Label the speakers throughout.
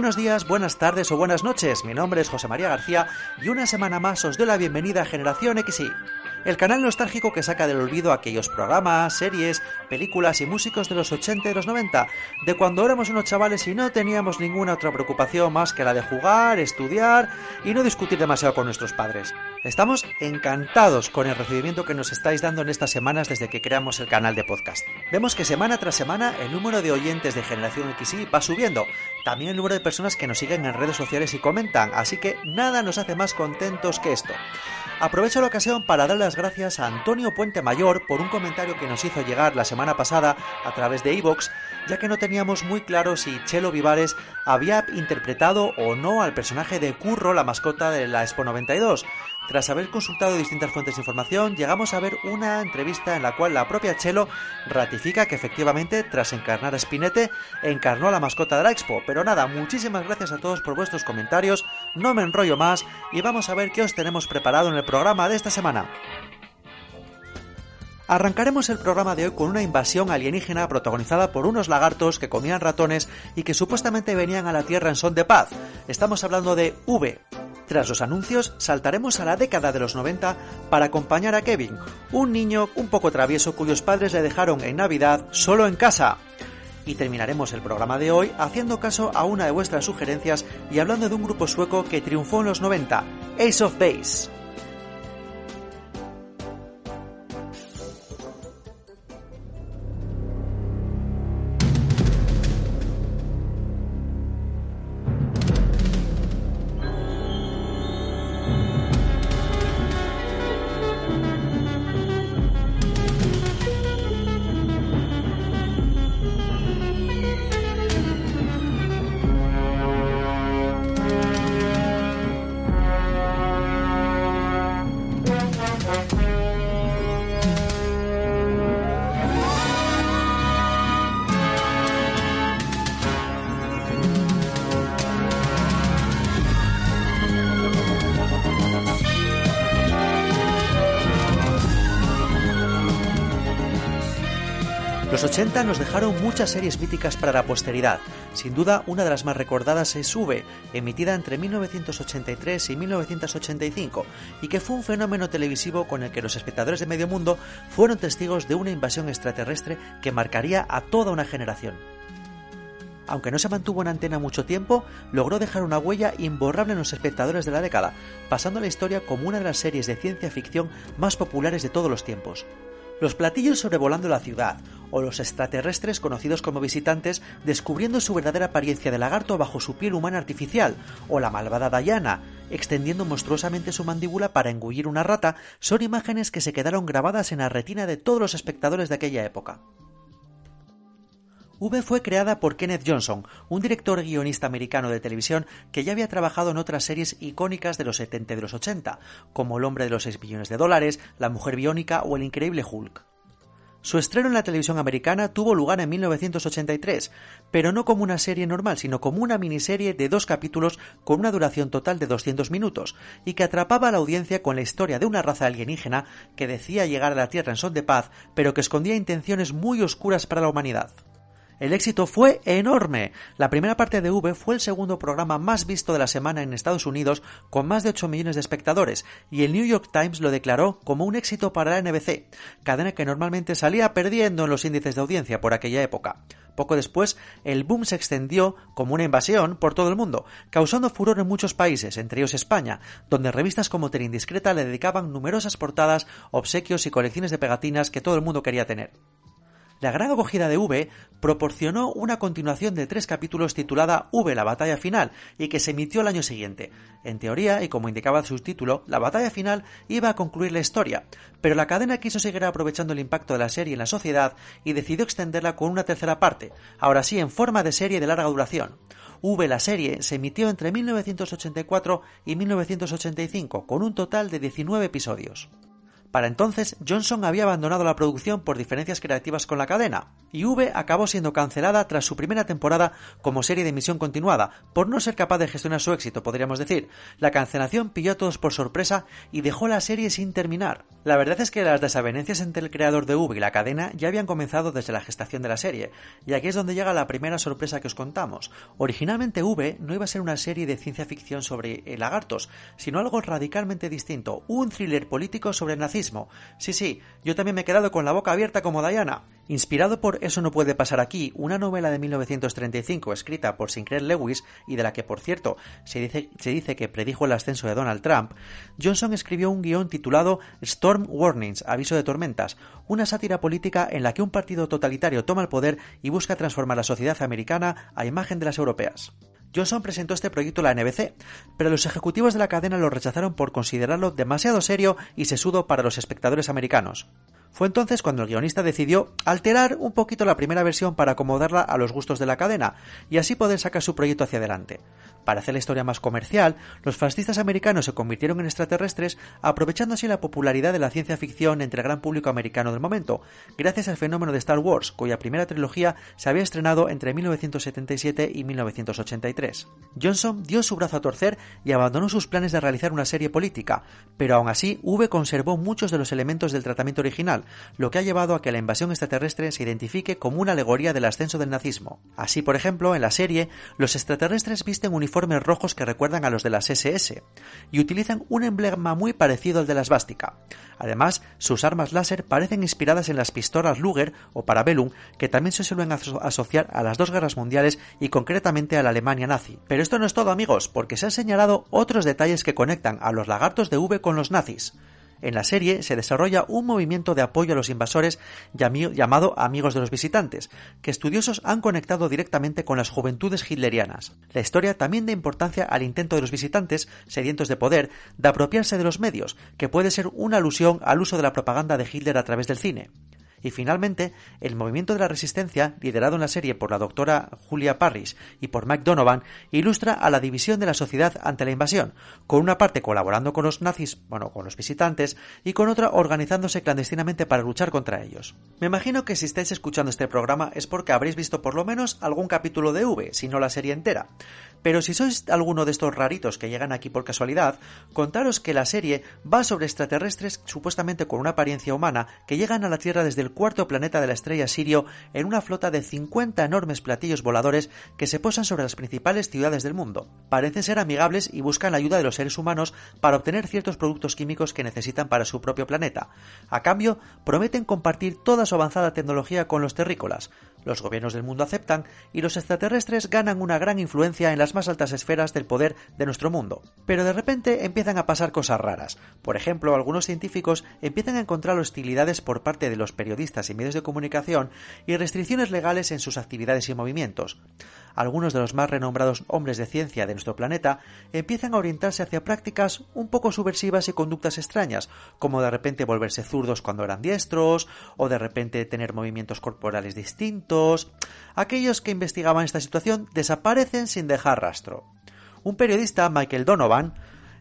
Speaker 1: Buenos días, buenas tardes o buenas noches. Mi nombre es José María García y una semana más os doy la bienvenida a Generación XY el canal nostálgico que saca del olvido aquellos programas, series, películas y músicos de los 80 y los 90, de cuando éramos unos chavales y no teníamos ninguna otra preocupación más que la de jugar, estudiar y no discutir demasiado con nuestros padres. Estamos encantados con el recibimiento que nos estáis dando en estas semanas desde que creamos el canal de podcast. Vemos que semana tras semana el número de oyentes de Generación XY va subiendo, también el número de personas que nos siguen en redes sociales y comentan, así que nada nos hace más contentos que esto. Aprovecho la ocasión para dar las gracias a Antonio Puente Mayor por un comentario que nos hizo llegar la semana pasada a través de iVoox, ya que no teníamos muy claro si Chelo Vivares había interpretado o no al personaje de Curro, la mascota de la Expo 92. Tras haber consultado distintas fuentes de información, llegamos a ver una entrevista en la cual la propia Chelo ratifica que efectivamente, tras encarnar a Spinete, encarnó a la mascota de la Expo. Pero nada, muchísimas gracias a todos por vuestros comentarios, no me enrollo más y vamos a ver qué os tenemos preparado en el programa de esta semana. Arrancaremos el programa de hoy con una invasión alienígena protagonizada por unos lagartos que comían ratones y que supuestamente venían a la Tierra en son de paz. Estamos hablando de V, tras los anuncios, saltaremos a la década de los 90 para acompañar a Kevin, un niño un poco travieso cuyos padres le dejaron en Navidad solo en casa. Y terminaremos el programa de hoy haciendo caso a una de vuestras sugerencias y hablando de un grupo sueco que triunfó en los 90, Ace of Base. Los 80 nos dejaron muchas series míticas para la posteridad. Sin duda, una de las más recordadas es V, emitida entre 1983 y 1985, y que fue un fenómeno televisivo con el que los espectadores de medio mundo fueron testigos de una invasión extraterrestre que marcaría a toda una generación aunque no se mantuvo en antena mucho tiempo, logró dejar una huella imborrable en los espectadores de la década, pasando a la historia como una de las series de ciencia ficción más populares de todos los tiempos. Los platillos sobrevolando la ciudad, o los extraterrestres conocidos como visitantes descubriendo su verdadera apariencia de lagarto bajo su piel humana artificial, o la malvada Diana, extendiendo monstruosamente su mandíbula para engullir una rata, son imágenes que se quedaron grabadas en la retina de todos los espectadores de aquella época. V fue creada por Kenneth Johnson, un director guionista americano de televisión que ya había trabajado en otras series icónicas de los 70 y de los 80, como El hombre de los 6 millones de dólares, La mujer biónica o El increíble Hulk. Su estreno en la televisión americana tuvo lugar en 1983, pero no como una serie normal, sino como una miniserie de dos capítulos con una duración total de 200 minutos, y que atrapaba a la audiencia con la historia de una raza alienígena que decía llegar a la Tierra en son de paz, pero que escondía intenciones muy oscuras para la humanidad. El éxito fue enorme. La primera parte de V fue el segundo programa más visto de la semana en Estados Unidos con más de 8 millones de espectadores y el New York Times lo declaró como un éxito para la NBC, cadena que normalmente salía perdiendo en los índices de audiencia por aquella época. Poco después, el boom se extendió como una invasión por todo el mundo, causando furor en muchos países, entre ellos España, donde revistas como Ter Indiscreta le dedicaban numerosas portadas, obsequios y colecciones de pegatinas que todo el mundo quería tener. La gran acogida de V proporcionó una continuación de tres capítulos titulada V, la batalla final, y que se emitió el año siguiente. En teoría, y como indicaba su título, la batalla final iba a concluir la historia, pero la cadena quiso seguir aprovechando el impacto de la serie en la sociedad y decidió extenderla con una tercera parte, ahora sí en forma de serie de larga duración. V, la serie, se emitió entre 1984 y 1985, con un total de 19 episodios. Para entonces, Johnson había abandonado la producción por diferencias creativas con la cadena, y V acabó siendo cancelada tras su primera temporada como serie de emisión continuada, por no ser capaz de gestionar su éxito, podríamos decir. La cancelación pilló a todos por sorpresa y dejó la serie sin terminar. La verdad es que las desavenencias entre el creador de V y la cadena ya habían comenzado desde la gestación de la serie, y aquí es donde llega la primera sorpresa que os contamos. Originalmente V no iba a ser una serie de ciencia ficción sobre lagartos, sino algo radicalmente distinto, un thriller político sobre el nazismo. Sí, sí, yo también me he quedado con la boca abierta como Diana. Inspirado por Eso no puede pasar aquí, una novela de 1935 escrita por Sinclair Lewis y de la que, por cierto, se dice, se dice que predijo el ascenso de Donald Trump, Johnson escribió un guion titulado Storm Warnings, Aviso de Tormentas, una sátira política en la que un partido totalitario toma el poder y busca transformar la sociedad americana a imagen de las europeas. Johnson presentó este proyecto a la NBC, pero los ejecutivos de la cadena lo rechazaron por considerarlo demasiado serio y sesudo para los espectadores americanos. Fue entonces cuando el guionista decidió alterar un poquito la primera versión para acomodarla a los gustos de la cadena y así poder sacar su proyecto hacia adelante. Para hacer la historia más comercial, los fascistas americanos se convirtieron en extraterrestres aprovechando así la popularidad de la ciencia ficción entre el gran público americano del momento, gracias al fenómeno de Star Wars, cuya primera trilogía se había estrenado entre 1977 y 1983. Johnson dio su brazo a torcer y abandonó sus planes de realizar una serie política, pero aún así V conservó muchos de los elementos del tratamiento original, lo que ha llevado a que la invasión extraterrestre se identifique como una alegoría del ascenso del nazismo. Así, por ejemplo, en la serie, los extraterrestres visten uniformes rojos que recuerdan a los de las SS y utilizan un emblema muy parecido al de la svástica. Además, sus armas láser parecen inspiradas en las pistolas Luger o Parabellum, que también se suelen asociar a las dos guerras mundiales y concretamente a la Alemania nazi. Pero esto no es todo, amigos, porque se han señalado otros detalles que conectan a los lagartos de V con los nazis. En la serie se desarrolla un movimiento de apoyo a los invasores llamado Amigos de los Visitantes, que estudiosos han conectado directamente con las juventudes hitlerianas. La historia también da importancia al intento de los visitantes, sedientos de poder, de apropiarse de los medios, que puede ser una alusión al uso de la propaganda de Hitler a través del cine. Y finalmente, el movimiento de la resistencia, liderado en la serie por la doctora Julia Parrish y por Mike Donovan, ilustra a la división de la sociedad ante la invasión, con una parte colaborando con los nazis, bueno, con los visitantes, y con otra organizándose clandestinamente para luchar contra ellos. Me imagino que si estáis escuchando este programa es porque habréis visto por lo menos algún capítulo de V, si no la serie entera. Pero si sois alguno de estos raritos que llegan aquí por casualidad, contaros que la serie va sobre extraterrestres supuestamente con una apariencia humana que llegan a la Tierra desde el cuarto planeta de la estrella Sirio en una flota de 50 enormes platillos voladores que se posan sobre las principales ciudades del mundo. Parecen ser amigables y buscan la ayuda de los seres humanos para obtener ciertos productos químicos que necesitan para su propio planeta. A cambio, prometen compartir toda su avanzada tecnología con los terrícolas. Los gobiernos del mundo aceptan y los extraterrestres ganan una gran influencia en las más altas esferas del poder de nuestro mundo. Pero de repente empiezan a pasar cosas raras. Por ejemplo, algunos científicos empiezan a encontrar hostilidades por parte de los periodistas y medios de comunicación y restricciones legales en sus actividades y movimientos algunos de los más renombrados hombres de ciencia de nuestro planeta empiezan a orientarse hacia prácticas un poco subversivas y conductas extrañas, como de repente volverse zurdos cuando eran diestros, o de repente tener movimientos corporales distintos. Aquellos que investigaban esta situación desaparecen sin dejar rastro. Un periodista, Michael Donovan,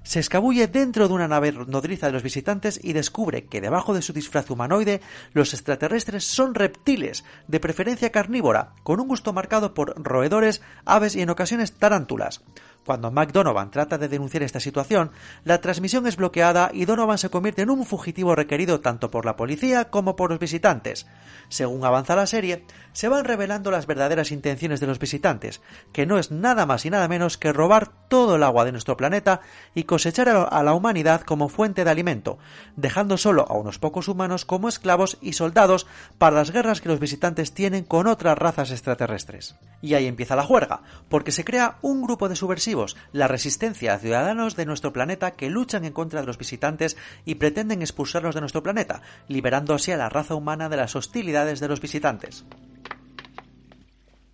Speaker 1: se escabulle dentro de una nave nodriza de los visitantes y descubre que debajo de su disfraz humanoide los extraterrestres son reptiles, de preferencia carnívora, con un gusto marcado por roedores, aves y en ocasiones tarántulas. Cuando Mac Donovan trata de denunciar esta situación, la transmisión es bloqueada y Donovan se convierte en un fugitivo requerido tanto por la policía como por los visitantes. Según avanza la serie, se van revelando las verdaderas intenciones de los visitantes, que no es nada más y nada menos que robar todo el agua de nuestro planeta y cosechar a la humanidad como fuente de alimento, dejando solo a unos pocos humanos como esclavos y soldados para las guerras que los visitantes tienen con otras razas extraterrestres. Y ahí empieza la juerga, porque se crea un grupo de subversivos la resistencia a ciudadanos de nuestro planeta que luchan en contra de los visitantes y pretenden expulsarlos de nuestro planeta, liberando así a la raza humana de las hostilidades de los visitantes.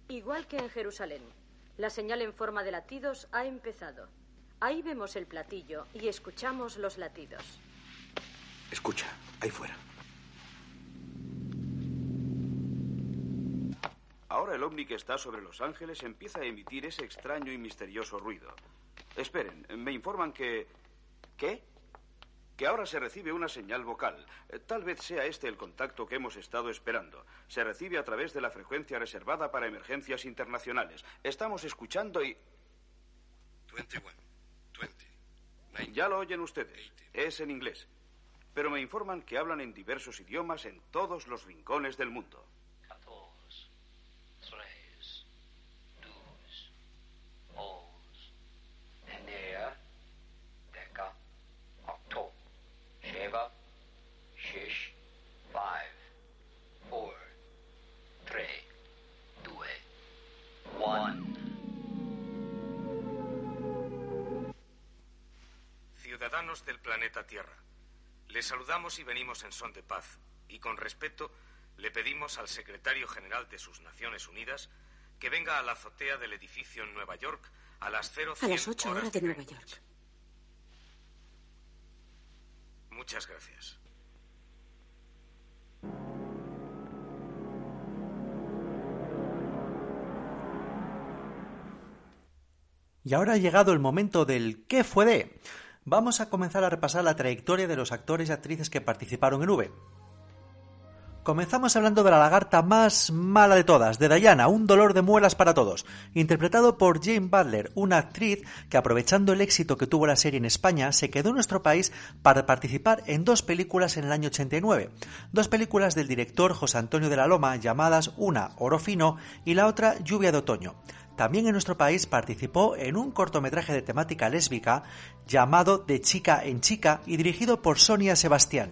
Speaker 2: Igual que en Jerusalén, la señal en forma de latidos ha empezado. Ahí vemos el platillo y escuchamos los latidos.
Speaker 3: Escucha, ahí fuera. Ahora el ovni que está sobre Los Ángeles empieza a emitir ese extraño y misterioso ruido. Esperen, me informan que... ¿Qué? Que ahora se recibe una señal vocal. Eh, tal vez sea este el contacto que hemos estado esperando. Se recibe a través de la frecuencia reservada para emergencias internacionales. Estamos escuchando y...
Speaker 4: 21, 20,
Speaker 3: Ya lo oyen ustedes. Es en inglés. Pero me informan que hablan en diversos idiomas en todos los rincones del mundo.
Speaker 4: Ciudadanos del planeta Tierra, les saludamos y venimos en son de paz, y con respeto le pedimos al secretario general de sus Naciones Unidas que venga a la azotea del edificio en Nueva York a las 0
Speaker 2: A las 8 horas de Nueva York.
Speaker 4: Muchas gracias.
Speaker 1: Y ahora ha llegado el momento del ¿qué fue de? Vamos a comenzar a repasar la trayectoria de los actores y actrices que participaron en V. Comenzamos hablando de la lagarta más mala de todas, de Diana, un dolor de muelas para todos, interpretado por Jane Butler, una actriz que aprovechando el éxito que tuvo la serie en España, se quedó en nuestro país para participar en dos películas en el año 89, dos películas del director José Antonio de la Loma llamadas una Oro Fino y la otra Lluvia de Otoño. También en nuestro país participó en un cortometraje de temática lésbica llamado De chica en chica y dirigido por Sonia Sebastián.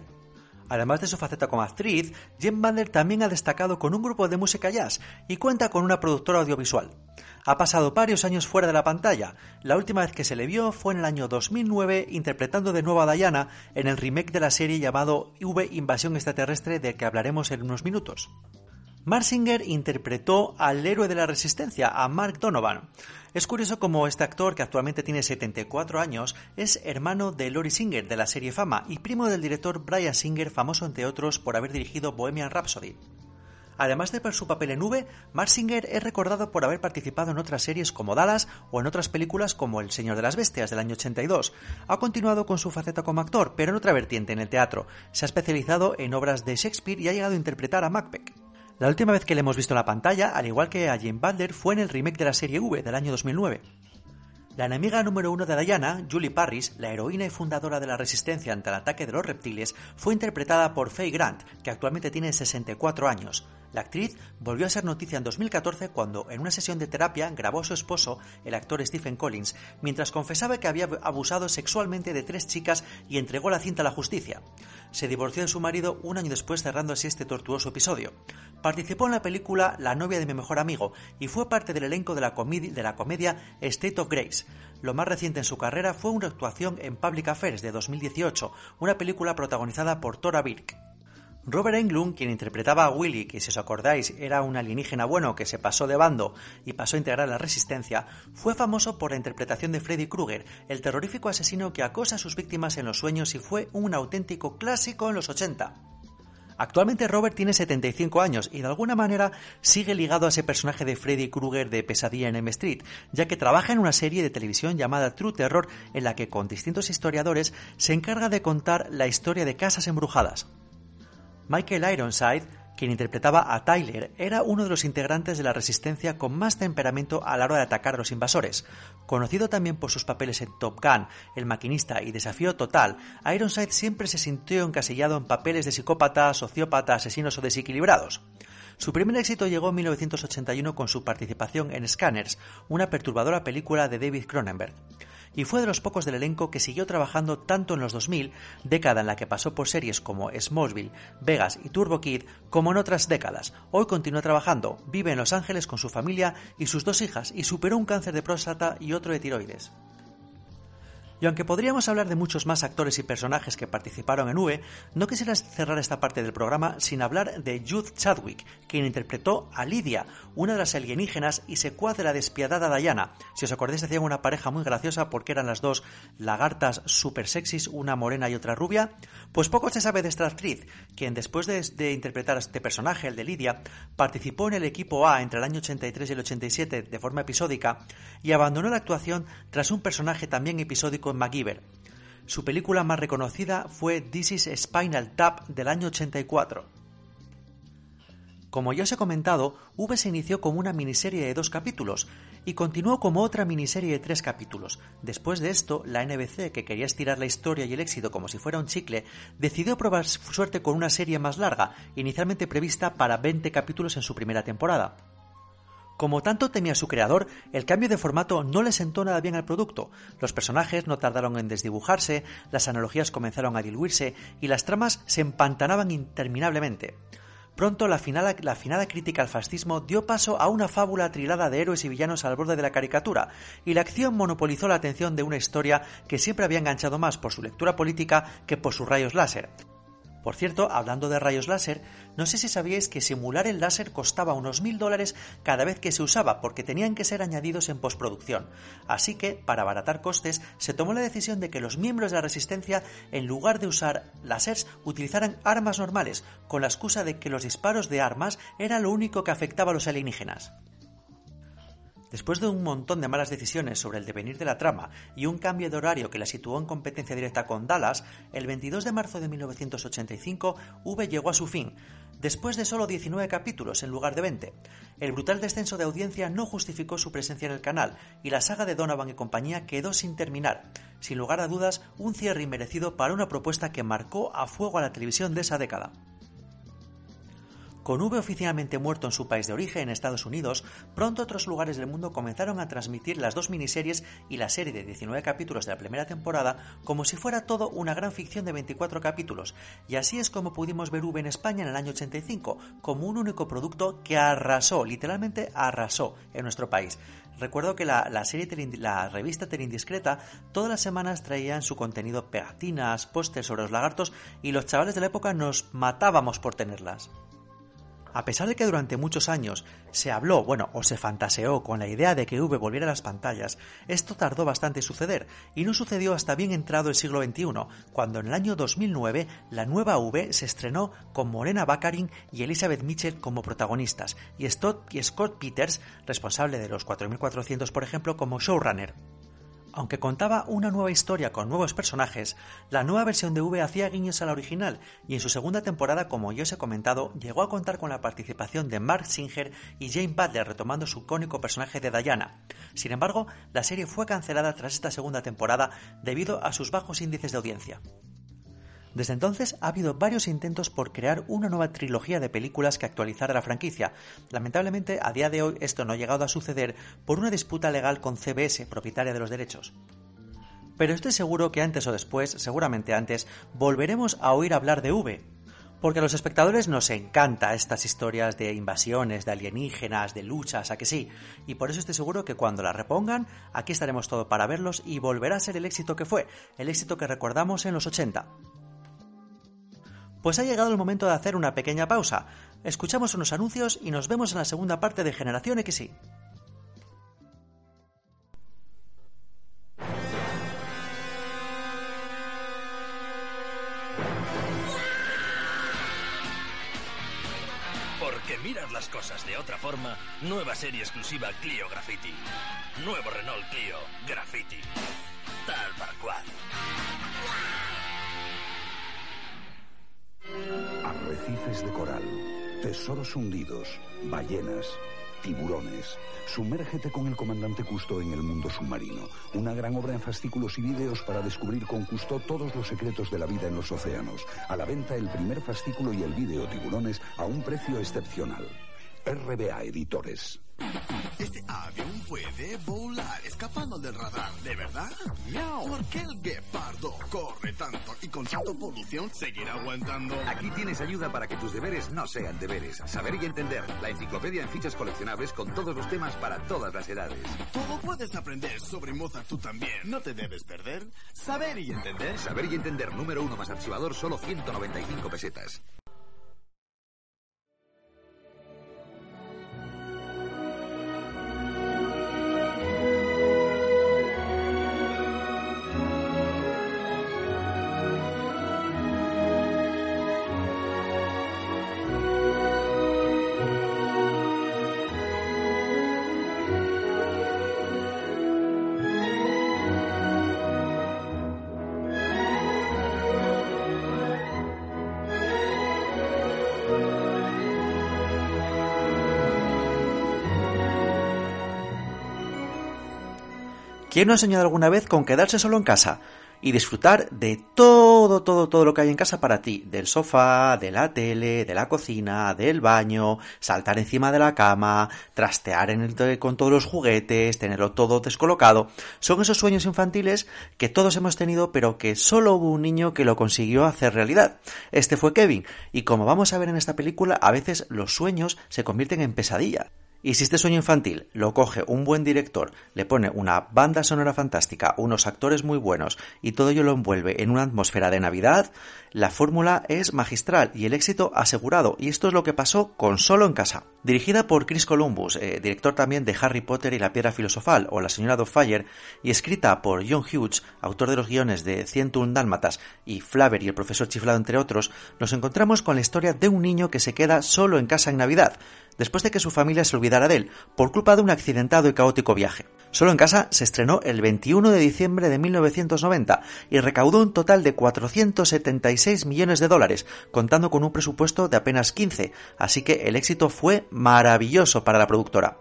Speaker 1: Además de su faceta como actriz, Jen Bander también ha destacado con un grupo de música jazz y cuenta con una productora audiovisual. Ha pasado varios años fuera de la pantalla. La última vez que se le vio fue en el año 2009 interpretando de nuevo a Diana en el remake de la serie llamado V Invasión Extraterrestre del que hablaremos en unos minutos. Marsinger interpretó al héroe de la resistencia, a Mark Donovan. Es curioso como este actor, que actualmente tiene 74 años, es hermano de Lori Singer de la serie Fama y primo del director Brian Singer, famoso entre otros por haber dirigido Bohemian Rhapsody. Además de por su papel en V, Marsinger es recordado por haber participado en otras series como Dallas o en otras películas como El Señor de las Bestias del año 82. Ha continuado con su faceta como actor, pero en otra vertiente, en el teatro. Se ha especializado en obras de Shakespeare y ha llegado a interpretar a Macbeth. La última vez que le hemos visto en la pantalla, al igual que a Jane Butler, fue en el remake de la serie V del año 2009. La enemiga número uno de Diana, Julie Parris, la heroína y fundadora de la resistencia ante el ataque de los reptiles, fue interpretada por Faye Grant, que actualmente tiene 64 años. La actriz volvió a ser noticia en 2014 cuando, en una sesión de terapia, grabó a su esposo, el actor Stephen Collins, mientras confesaba que había abusado sexualmente de tres chicas y entregó la cinta a la justicia. Se divorció de su marido un año después cerrando así este tortuoso episodio. Participó en la película La novia de mi mejor amigo y fue parte del elenco de la, comedia State of Grace. Lo más reciente en su carrera fue una actuación en Public Affairs de 2018, una película protagonizada por Tora Birk. Robert Englund, quien interpretaba a Willy, que si os acordáis era un alienígena bueno que se pasó de bando y pasó a integrar la resistencia, fue famoso por la interpretación de Freddy Krueger, el terrorífico asesino que acosa a sus víctimas en los sueños y fue un auténtico clásico en los 80. Actualmente Robert tiene 75 años y de alguna manera sigue ligado a ese personaje de Freddy Krueger de Pesadilla en M Street, ya que trabaja en una serie de televisión llamada True Terror en la que con distintos historiadores se encarga de contar la historia de casas embrujadas. Michael Ironside, quien interpretaba a Tyler, era uno de los integrantes de la resistencia con más temperamento a la hora de atacar a los invasores. Conocido también por sus papeles en Top Gun, El maquinista y Desafío Total, Ironside siempre se sintió encasillado en papeles de psicópata, sociópata, asesinos o desequilibrados. Su primer éxito llegó en 1981 con su participación en Scanners, una perturbadora película de David Cronenberg. Y fue de los pocos del elenco que siguió trabajando tanto en los 2000, década en la que pasó por series como Smallville, Vegas y Turbo Kid, como en otras décadas. Hoy continúa trabajando, vive en Los Ángeles con su familia y sus dos hijas y superó un cáncer de próstata y otro de tiroides. Y aunque podríamos hablar de muchos más actores y personajes que participaron en UE, no quisiera cerrar esta parte del programa sin hablar de Jude Chadwick, quien interpretó a Lydia, una de las alienígenas y secuaz de la despiadada Diana. Si os acordáis, hacían una pareja muy graciosa porque eran las dos lagartas super sexys, una morena y otra rubia. Pues poco se sabe de esta actriz, quien después de, de interpretar a este personaje, el de Lydia, participó en el equipo A entre el año 83 y el 87 de forma episódica y abandonó la actuación tras un personaje también episódico MacGyver. Su película más reconocida fue This is Spinal Tap del año 84. Como ya os he comentado, V se inició como una miniserie de dos capítulos y continuó como otra miniserie de tres capítulos. Después de esto, la NBC, que quería estirar la historia y el éxito como si fuera un chicle, decidió probar suerte con una serie más larga, inicialmente prevista para 20 capítulos en su primera temporada. Como tanto temía su creador, el cambio de formato no le sentó nada bien al producto. Los personajes no tardaron en desdibujarse, las analogías comenzaron a diluirse y las tramas se empantanaban interminablemente. Pronto la, la afinada crítica al fascismo dio paso a una fábula trilada de héroes y villanos al borde de la caricatura, y la acción monopolizó la atención de una historia que siempre había enganchado más por su lectura política que por sus rayos láser. Por cierto, hablando de rayos láser, no sé si sabíais que simular el láser costaba unos mil dólares cada vez que se usaba porque tenían que ser añadidos en postproducción. Así que, para abaratar costes, se tomó la decisión de que los miembros de la resistencia, en lugar de usar láseres, utilizaran armas normales, con la excusa de que los disparos de armas era lo único que afectaba a los alienígenas. Después de un montón de malas decisiones sobre el devenir de la trama y un cambio de horario que la situó en competencia directa con Dallas, el 22 de marzo de 1985 V llegó a su fin, después de solo 19 capítulos en lugar de 20. El brutal descenso de audiencia no justificó su presencia en el canal y la saga de Donovan y compañía quedó sin terminar. Sin lugar a dudas, un cierre inmerecido para una propuesta que marcó a fuego a la televisión de esa década. Con V oficialmente muerto en su país de origen, en Estados Unidos, pronto otros lugares del mundo comenzaron a transmitir las dos miniseries y la serie de 19 capítulos de la primera temporada como si fuera todo una gran ficción de 24 capítulos, y así es como pudimos ver V en España en el año 85, como un único producto que arrasó, literalmente arrasó en nuestro país. Recuerdo que la, serie revista Terindiscreta todas las semanas traía en su contenido pegatinas, pósters sobre los lagartos y los chavales de la época nos matábamos por tenerlas. A pesar de que durante muchos años se habló, bueno, o se fantaseó con la idea de que V volviera a las pantallas, esto tardó bastante en suceder, y no sucedió hasta bien entrado el siglo XXI, cuando en el año 2009 la nueva V se estrenó con Morena Baccarin y Elizabeth Mitchell como protagonistas, y Scott Peters, responsable de los 4400 por ejemplo, como showrunner. Aunque contaba una nueva historia con nuevos personajes, la nueva versión de V hacía guiños a la original y en su segunda temporada, como ya os he comentado, llegó a contar con la participación de Mark Singer y Jane Butler retomando su icónico personaje de Diana. Sin embargo, la serie fue cancelada tras esta segunda temporada debido a sus bajos índices de audiencia. Desde entonces ha habido varios intentos por crear una nueva trilogía de películas que actualizara la franquicia. Lamentablemente, a día de hoy esto no ha llegado a suceder por una disputa legal con CBS, propietaria de los derechos. Pero estoy seguro que antes o después, seguramente antes, volveremos a oír hablar de V, porque a los espectadores nos encanta estas historias de invasiones, de alienígenas, de luchas, a que sí. Y por eso estoy seguro que cuando la repongan, aquí estaremos todos para verlos y volverá a ser el éxito que fue, el éxito que recordamos en los 80. Pues ha llegado el momento de hacer una pequeña pausa. Escuchamos unos anuncios y nos vemos en la segunda parte de Generación XY.
Speaker 5: Porque miras las cosas de otra forma, nueva serie exclusiva Clio Graffiti. Nuevo Renault Clio Graffiti. Tal para cual.
Speaker 6: Arrecifes de coral, tesoros hundidos, ballenas, tiburones. Sumérgete con el comandante Custo en el mundo submarino. Una gran obra en fascículos y vídeos para descubrir con Custo todos los secretos de la vida en los océanos. A la venta el primer fascículo y el vídeo Tiburones a un precio excepcional. RBA Editores.
Speaker 7: Este avión puede volar, escapando del radar, ¿de verdad? Miau. ¿Por qué el guepardo corre tanto y con tanta polución seguirá aguantando?
Speaker 8: Aquí tienes ayuda para que tus deberes no sean deberes. Saber y entender. La enciclopedia en fichas coleccionables con todos los temas para todas las edades.
Speaker 7: Todo puedes aprender sobre Mozart tú también. No te debes perder. Saber y entender.
Speaker 8: Saber y entender número uno más archivador solo 195 pesetas.
Speaker 1: ¿Quién no ha soñado alguna vez con quedarse solo en casa y disfrutar de todo, todo, todo lo que hay en casa para ti? Del sofá, de la tele, de la cocina, del baño, saltar encima de la cama, trastear en el, con todos los juguetes, tenerlo todo descolocado. Son esos sueños infantiles que todos hemos tenido, pero que solo hubo un niño que lo consiguió hacer realidad. Este fue Kevin, y como vamos a ver en esta película, a veces los sueños se convierten en pesadillas. Y si este sueño infantil lo coge un buen director, le pone una banda sonora fantástica, unos actores muy buenos y todo ello lo envuelve en una atmósfera de Navidad, la fórmula es magistral y el éxito asegurado. Y esto es lo que pasó con Solo en Casa. Dirigida por Chris Columbus, eh, director también de Harry Potter y la Piedra Filosofal o La Señora Fire, y escrita por John Hughes, autor de los guiones de 101 Dálmatas y Flaver y el profesor Chiflado entre otros, nos encontramos con la historia de un niño que se queda solo en casa en Navidad, después de que su familia se olvidara de él, por culpa de un accidentado y caótico viaje. Solo en casa se estrenó el 21 de diciembre de 1990 y recaudó un total de 476 millones de dólares, contando con un presupuesto de apenas 15, así que el éxito fue maravilloso para la productora.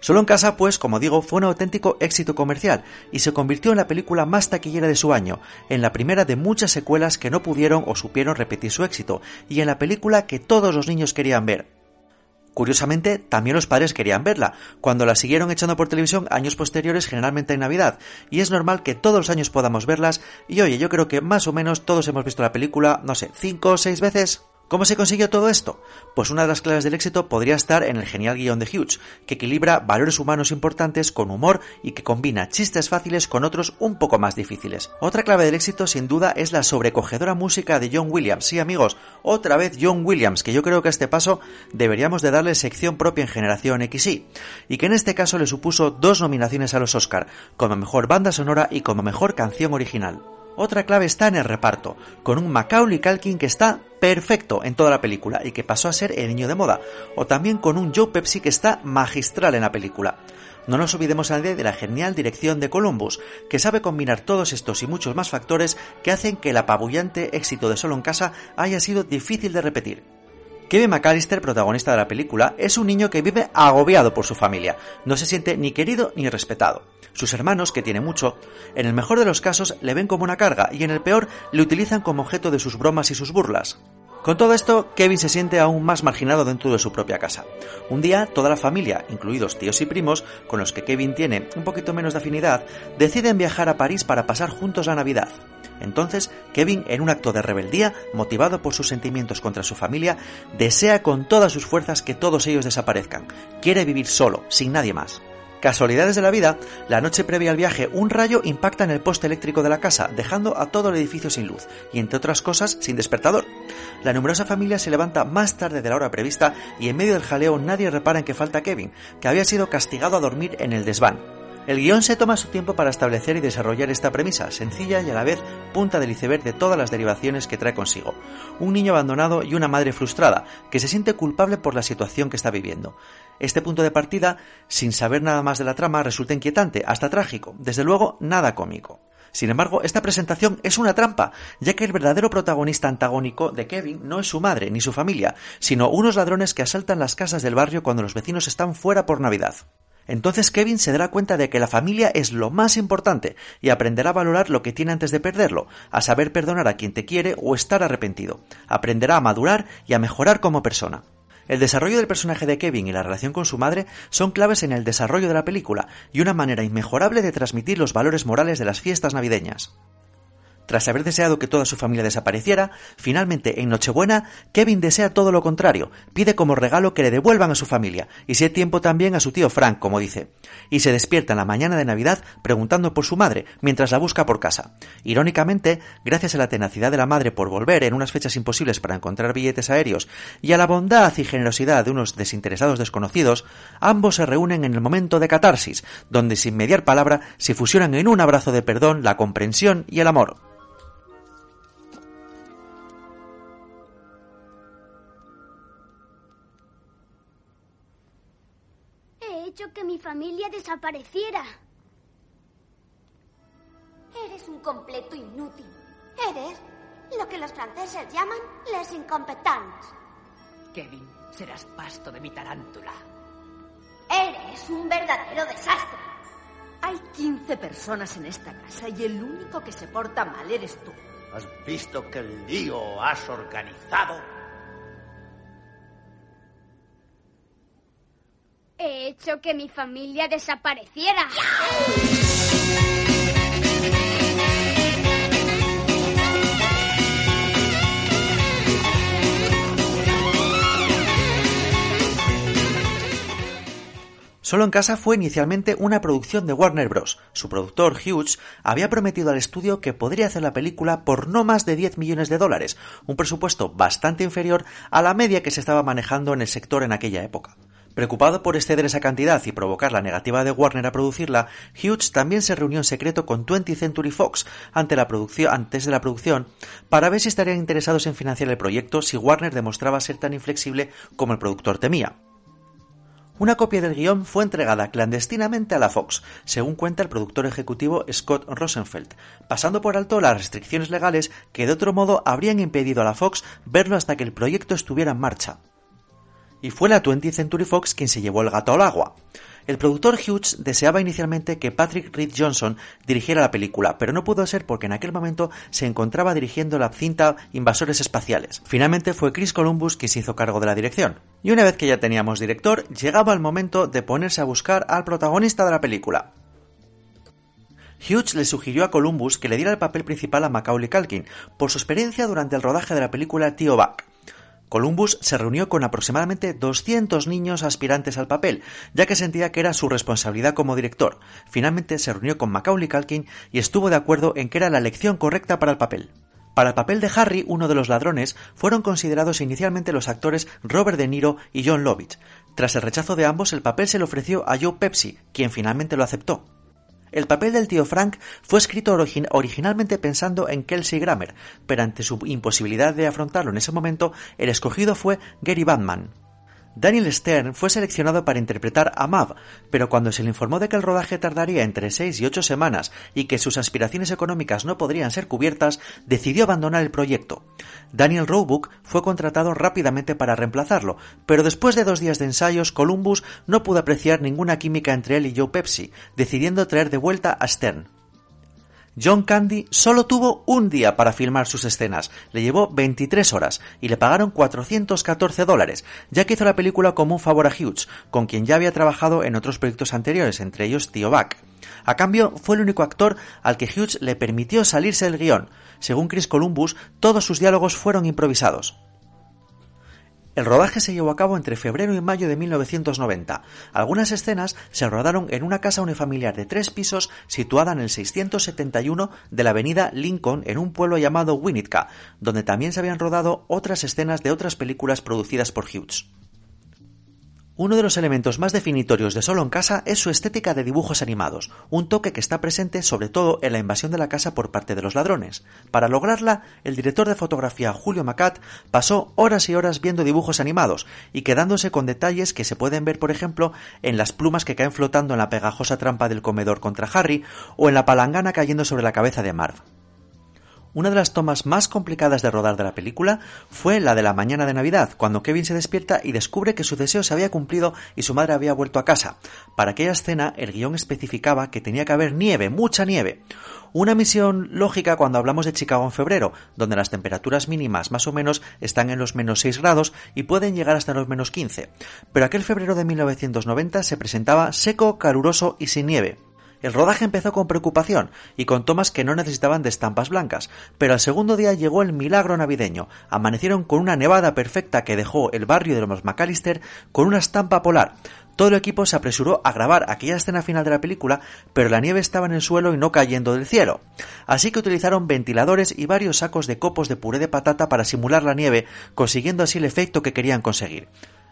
Speaker 1: Solo en casa, pues, como digo, fue un auténtico éxito comercial y se convirtió en la película más taquillera de su año, en la primera de muchas secuelas que no pudieron o supieron repetir su éxito, y en la película que todos los niños querían ver. Curiosamente, también los padres querían verla, cuando la siguieron echando por televisión años posteriores, generalmente en Navidad, y es normal que todos los años podamos verlas, y oye, yo creo que más o menos todos hemos visto la película, no sé, cinco o seis veces. ¿Cómo se consiguió todo esto? Pues una de las claves del éxito podría estar en el genial guion de Hughes, que equilibra valores humanos importantes con humor y que combina chistes fáciles con otros un poco más difíciles. Otra clave del éxito sin duda es la sobrecogedora música de John Williams. Sí amigos, otra vez John Williams, que yo creo que a este paso deberíamos de darle sección propia en Generación XY, y que en este caso le supuso dos nominaciones a los Oscar, como mejor banda sonora y como mejor canción original. Otra clave está en el reparto, con un Macaulay Culkin que está perfecto en toda la película y que pasó a ser el niño de moda, o también con un Joe Pepsi que está magistral en la película. No nos olvidemos nadie de la genial dirección de Columbus, que sabe combinar todos estos y muchos más factores que hacen que el apabullante éxito de Solo en Casa haya sido difícil de repetir. Kevin McAllister, protagonista de la película, es un niño que vive agobiado por su familia, no se siente ni querido ni respetado. Sus hermanos, que tiene mucho, en el mejor de los casos le ven como una carga y en el peor le utilizan como objeto de sus bromas y sus burlas. Con todo esto, Kevin se siente aún más marginado dentro de su propia casa. Un día, toda la familia, incluidos tíos y primos, con los que Kevin tiene un poquito menos de afinidad, deciden viajar a París para pasar juntos la Navidad. Entonces, Kevin, en un acto de rebeldía, motivado por sus sentimientos contra su familia, desea con todas sus fuerzas que todos ellos desaparezcan. Quiere vivir solo, sin nadie más. Casualidades de la vida, la noche previa al viaje un rayo impacta en el poste eléctrico de la casa, dejando a todo el edificio sin luz y, entre otras cosas, sin despertador. La numerosa familia se levanta más tarde de la hora prevista y en medio del jaleo nadie repara en que falta Kevin, que había sido castigado a dormir en el desván. El guion se toma su tiempo para establecer y desarrollar esta premisa, sencilla y a la vez punta del iceberg de todas las derivaciones que trae consigo. Un niño abandonado y una madre frustrada, que se siente culpable por la situación que está viviendo. Este punto de partida, sin saber nada más de la trama, resulta inquietante, hasta trágico, desde luego nada cómico. Sin embargo, esta presentación es una trampa, ya que el verdadero protagonista antagónico de Kevin no es su madre ni su familia, sino unos ladrones que asaltan las casas del barrio cuando los vecinos están fuera por Navidad. Entonces Kevin se dará cuenta de que la familia es lo más importante y aprenderá a valorar lo que tiene antes de perderlo, a saber perdonar a quien te quiere o estar arrepentido. Aprenderá a madurar y a mejorar como persona. El desarrollo del personaje de Kevin y la relación con su madre son claves en el desarrollo de la película y una manera inmejorable de transmitir los valores morales de las fiestas navideñas. Tras haber deseado que toda su familia desapareciera, finalmente en Nochebuena, Kevin desea todo lo contrario, pide como regalo que le devuelvan a su familia, y si hay tiempo también a su tío Frank, como dice, y se despierta en la mañana de Navidad preguntando por su madre, mientras la busca por casa. Irónicamente, gracias a la tenacidad de la madre por volver en unas fechas imposibles para encontrar billetes aéreos, y a la bondad y generosidad de unos desinteresados desconocidos, ambos se reúnen en el momento de catarsis, donde sin mediar palabra se fusionan en un abrazo de perdón, la comprensión y el amor.
Speaker 9: Que mi familia desapareciera.
Speaker 10: Eres un completo inútil. Eres lo que los franceses llaman les incompetents.
Speaker 11: Kevin, serás pasto de mi tarántula.
Speaker 10: Eres un verdadero desastre.
Speaker 11: Hay 15 personas en esta casa y el único que se porta mal eres tú.
Speaker 12: ¿Has visto que el lío has organizado?
Speaker 9: Hecho que mi familia desapareciera.
Speaker 1: Solo en casa fue inicialmente una producción de Warner Bros. Su productor, Hughes, había prometido al estudio que podría hacer la película por no más de 10 millones de dólares, un presupuesto bastante inferior a la media que se estaba manejando en el sector en aquella época. Preocupado por exceder esa cantidad y provocar la negativa de Warner a producirla, Hughes también se reunió en secreto con 20th Century Fox antes de la producción para ver si estarían interesados en financiar el proyecto si Warner demostraba ser tan inflexible como el productor temía. Una copia del guion fue entregada clandestinamente a la Fox, según cuenta el productor ejecutivo Scott Rosenfeld, pasando por alto las restricciones legales que de otro modo habrían impedido a la Fox verlo hasta que el proyecto estuviera en marcha y fue la 20th Century Fox quien se llevó el gato al agua. El productor Hughes deseaba inicialmente que Patrick Reed Johnson dirigiera la película, pero no pudo ser porque en aquel momento se encontraba dirigiendo la cinta Invasores Espaciales. Finalmente fue Chris Columbus quien se hizo cargo de la dirección. Y una vez que ya teníamos director, llegaba el momento de ponerse a buscar al protagonista de la película. Hughes le sugirió a Columbus que le diera el papel principal a Macaulay Culkin, por su experiencia durante el rodaje de la película Tío Buck. Columbus se reunió con aproximadamente 200 niños aspirantes al papel, ya que sentía que era su responsabilidad como director. Finalmente se reunió con Macaulay Culkin y estuvo de acuerdo en que era la elección correcta para el papel. Para el papel de Harry, uno de los ladrones, fueron considerados inicialmente los actores Robert De Niro y John Lovitz. Tras el rechazo de ambos, el papel se le ofreció a Joe Pepsi, quien finalmente lo aceptó. El papel del tío Frank fue escrito originalmente pensando en Kelsey Grammer, pero ante su imposibilidad de afrontarlo en ese momento, el escogido fue Gary Batman. Daniel Stern fue seleccionado para interpretar a Mav, pero cuando se le informó de que el rodaje tardaría entre seis y ocho semanas y que sus aspiraciones económicas no podrían ser cubiertas, decidió abandonar el proyecto. Daniel Roebuck fue contratado rápidamente para reemplazarlo, pero después de dos días de ensayos, Columbus no pudo apreciar ninguna química entre él y Joe Pepsi, decidiendo traer de vuelta a Stern. John Candy solo tuvo un día para filmar sus escenas, le llevó 23 horas y le pagaron 414 dólares, ya que hizo la película como un favor a Hughes, con quien ya había trabajado en otros proyectos anteriores, entre ellos Tío Buck. A cambio, fue el único actor al que Hughes le permitió salirse del guion. Según Chris Columbus, todos sus diálogos fueron improvisados. El rodaje se llevó a cabo entre febrero y mayo de 1990. Algunas escenas se rodaron en una casa unifamiliar de tres pisos situada en el 671 de la avenida Lincoln en un pueblo llamado Winnetka, donde también se habían rodado otras escenas de otras películas producidas por Hughes. Uno de los elementos más definitorios de Solo en Casa es su estética de dibujos animados, un toque que está presente sobre todo en la invasión de la casa por parte de los ladrones. Para lograrla, el director de fotografía Julio Macat pasó horas y horas viendo dibujos animados y quedándose con detalles que se pueden ver, por ejemplo, en las plumas que caen flotando en la pegajosa trampa del comedor contra Harry o en la palangana cayendo sobre la cabeza de Marv. Una de las tomas más complicadas de rodar de la película fue la de la mañana de Navidad, cuando Kevin se despierta y descubre que su deseo se había cumplido y su madre había vuelto a casa. Para aquella escena, el guion especificaba que tenía que haber nieve, mucha nieve. Una misión lógica cuando hablamos de Chicago en febrero, donde las temperaturas mínimas más o menos están en los menos 6 grados y pueden llegar hasta los menos 15. Pero aquel febrero de 1990 se presentaba seco, caluroso y sin nieve. El rodaje empezó con preocupación y con tomas que no necesitaban de estampas blancas, pero al segundo día llegó el milagro navideño. Amanecieron con una nevada perfecta que dejó el barrio de los McAllister con una estampa polar. Todo el equipo se apresuró a grabar aquella escena final de la película, pero la nieve estaba en el suelo y no cayendo del cielo. Así que utilizaron ventiladores y varios sacos de copos de puré de patata para simular la nieve, consiguiendo así el efecto que querían conseguir.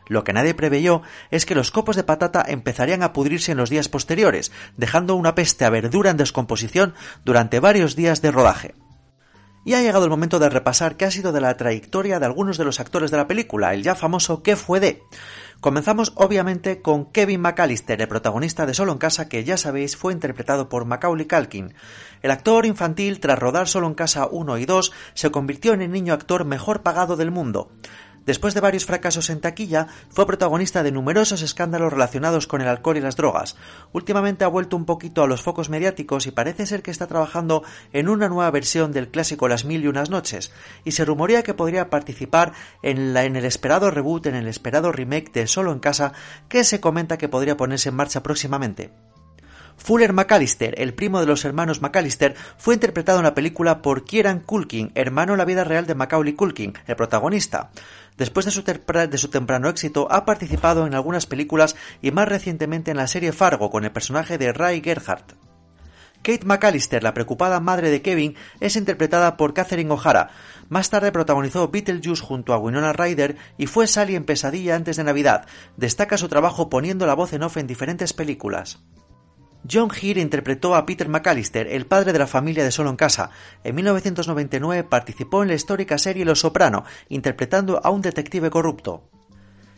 Speaker 1: Lo que nadie preveyó es que los copos de patata empezarían a pudrirse en los días posteriores, dejando una peste a verdura en descomposición durante varios días de rodaje. Y ha llegado el momento de repasar qué ha sido de la trayectoria de algunos de los actores de la película, el ya famoso ¿Qué fue de? Comenzamos obviamente con Kevin McAllister, el protagonista de Solo en Casa, que ya sabéis fue interpretado por Macaulay Culkin. El actor infantil, tras rodar Solo en Casa 1 y 2, se convirtió en el niño actor mejor pagado del mundo. Después de varios fracasos en taquilla, fue protagonista de numerosos escándalos relacionados con el alcohol y las drogas. Últimamente ha vuelto un poquito a los focos mediáticos y parece ser que está trabajando en una nueva versión del clásico Las mil y unas noches, y se rumorea que podría participar en, el esperado reboot, en el esperado remake de Solo en Casa, que se comenta que podría ponerse en marcha próximamente. Fuller McAllister, el primo de los hermanos McAllister, fue interpretado en la película por Kieran Culkin, hermano en la vida real de Macaulay Culkin, el protagonista. Después de su, temprano éxito, ha participado en algunas películas y más recientemente en la serie Fargo con el personaje de Ray Gerhardt. Kate McAllister, la preocupada madre de Kevin, es interpretada por Catherine O'Hara. Más tarde protagonizó Beetlejuice junto a Winona Ryder y fue Sally en Pesadilla antes de Navidad. Destaca su trabajo poniendo la voz en off en diferentes películas. John Heer interpretó a Peter McAllister, el padre de la familia de Solo en Casa. En 1999 participó en la histórica serie Los Soprano, interpretando a un detective corrupto.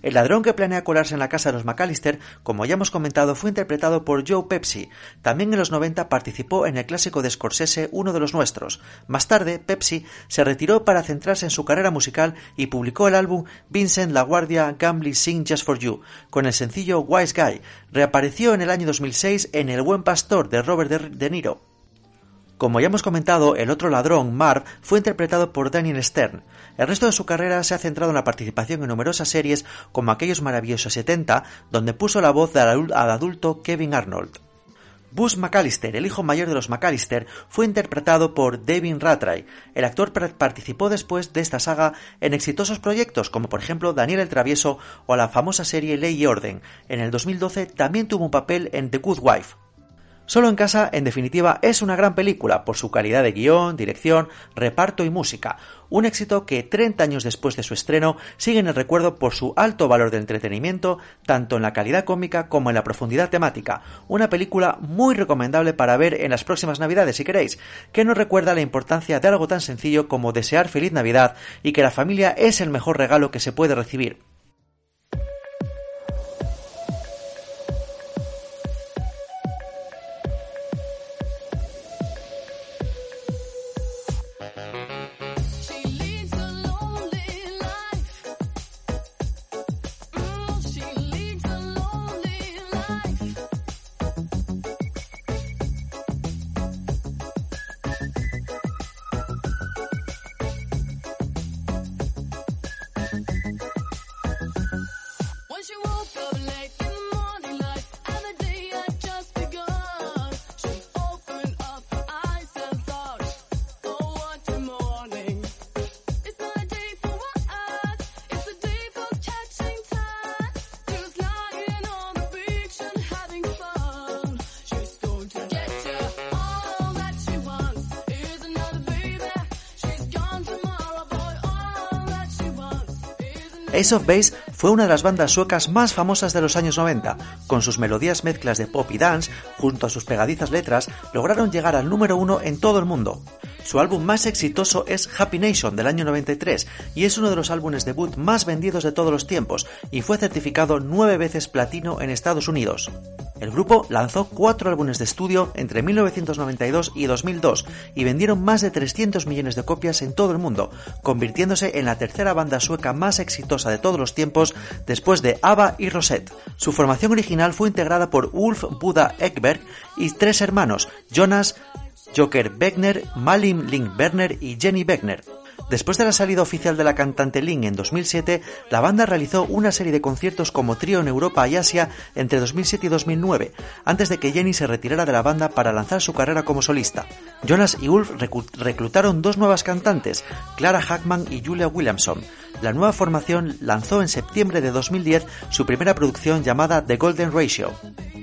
Speaker 1: El ladrón que planea colarse en la casa de los McAllister, como ya hemos comentado, fue interpretado por Joe Pepsi. También en los 90 participó en el clásico de Scorsese Uno de los Nuestros. Más tarde, Pepsi se retiró para centrarse en su carrera musical y publicó el álbum Vincent La Guardia Gambly Sing Just for You, con el sencillo Wise Guy. Reapareció en el año 2006 en El Buen Pastor de Robert De Niro. Como ya hemos comentado, el otro ladrón, Marv, fue interpretado por Daniel Stern. El resto de su carrera se ha centrado en la participación en numerosas series como Aquellos Maravillosos 70, donde puso la voz al adulto Kevin Arnold. Buzz McAllister, el hijo mayor de los McAllister, fue interpretado por Devin Rattray. El actor participó después de esta saga en exitosos proyectos como por ejemplo Daniel el Travieso o la famosa serie Ley y Orden. En el 2012 también tuvo un papel en The Good Wife. Solo en casa, en definitiva, es una gran película por su calidad de guion, dirección, reparto y música. Un éxito que 30 años después de su estreno sigue en el recuerdo por su alto valor de entretenimiento, tanto en la calidad cómica como en la profundidad temática. Una película muy recomendable para ver en las próximas Navidades si queréis, que nos recuerda la importancia de algo tan sencillo como desear feliz Navidad y que la familia es el mejor regalo que se puede recibir. Ace of Base fue una de las bandas suecas más famosas de los años 90. Con sus melodías mezclas de pop y dance, junto a sus pegadizas letras, lograron llegar al número uno en todo el mundo. Su álbum más exitoso es Happy Nation del año 93 y es uno de los álbumes debut más vendidos de todos los tiempos y fue certificado nueve veces platino en Estados Unidos. El grupo lanzó cuatro álbumes de estudio entre 1992 y 2002 y vendieron más de 300 millones de copias en todo el mundo, convirtiéndose en la tercera banda sueca más exitosa de todos los tiempos después de ABBA y Rosette. Su formación original fue integrada por Ulf Buda Ekberg y tres hermanos, Jonas, Joker Beckner, Malim Link Werner y Jenny Beckner. Después de la salida oficial de la cantante Link en 2007, la banda realizó una serie de conciertos como trío en Europa y Asia entre 2007 y 2009, antes de que Jenny se retirara de la banda para lanzar su carrera como solista. Jonas y Ulf reclutaron dos nuevas cantantes, Clara Hackman y Julia Williamson. La nueva formación lanzó en septiembre de 2010 su primera producción llamada The Golden Ratio.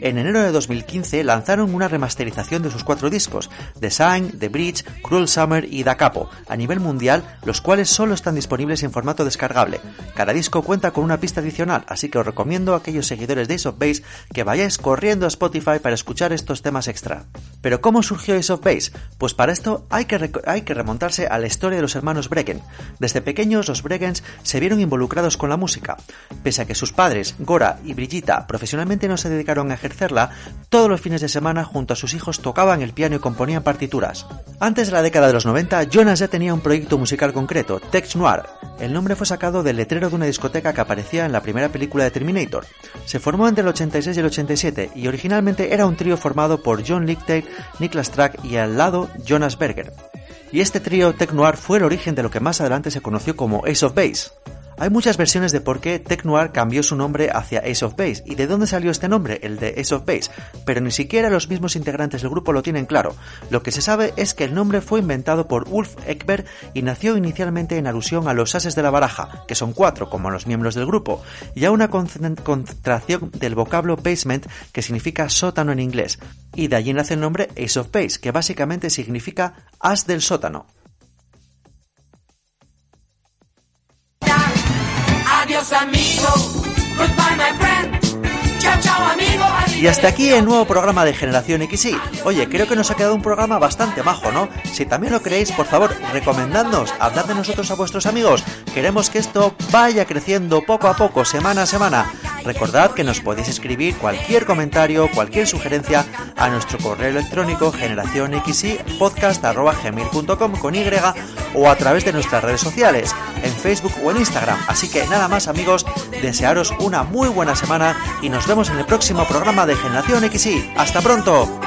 Speaker 1: En enero de 2015 lanzaron una remasterización de sus cuatro discos, The Sign, The Bridge, Cruel Summer y Da Capo, a nivel mundial, los cuales solo están disponibles en formato descargable. Cada disco cuenta con una pista adicional, así que os recomiendo a aquellos seguidores de Ace of Base que vayáis corriendo a Spotify para escuchar estos temas extra. Pero ¿cómo surgió Ace of Base? Pues para esto hay que, hay que remontarse a la historia de los hermanos Brecken. Desde pequeños los Breckens se vieron involucrados con la música. Pese a que sus padres, Gora y Brigitta, profesionalmente no se dedicaron a ejercerla, todos los fines de semana junto a sus hijos tocaban el piano y componían partituras. Antes de la década de los 90, Jonas ya tenía un proyecto musical concreto, Tex Noir. El nombre fue sacado del letrero de una discoteca que aparecía en la primera película de Terminator. Se formó entre el 86 y el 87 y originalmente era un trío formado por John Lichtail, Niklas Track y al lado Jonas Berger. Y este trío Tech Noir fue el origen de lo que más adelante se conoció como Ace of Base. Hay muchas versiones de por qué Tech Noir cambió su nombre hacia Ace of Base y de dónde salió este nombre, el de Ace of Base, pero ni siquiera los mismos integrantes del grupo lo tienen claro. Lo que se sabe es que el nombre fue inventado por Ulf Ekberg y nació inicialmente en alusión a los ases de la baraja, que son cuatro como los miembros del grupo, y a una contracción del vocablo basement que significa sótano en inglés, y de allí nace el nombre Ace of Base, que básicamente significa as del sótano.
Speaker 13: Adiós amigo, goodbye my friend.
Speaker 1: Y hasta aquí el nuevo programa de Generación XY. Oye, creo que nos ha quedado un programa bastante majo, ¿no? Si también lo creéis, por favor, recomendadnos, hablad de nosotros a vuestros amigos. Queremos que esto vaya creciendo poco a poco, semana a semana. Recordad que nos podéis escribir cualquier comentario, cualquier sugerencia a nuestro correo electrónico generacionxy podcast.gmail.com con Y o a través de nuestras redes sociales, en Facebook o en Instagram. Así que nada más amigos, desearos una muy buena semana y nos vemos en el próximo programa de Generación XY. ¡Hasta pronto!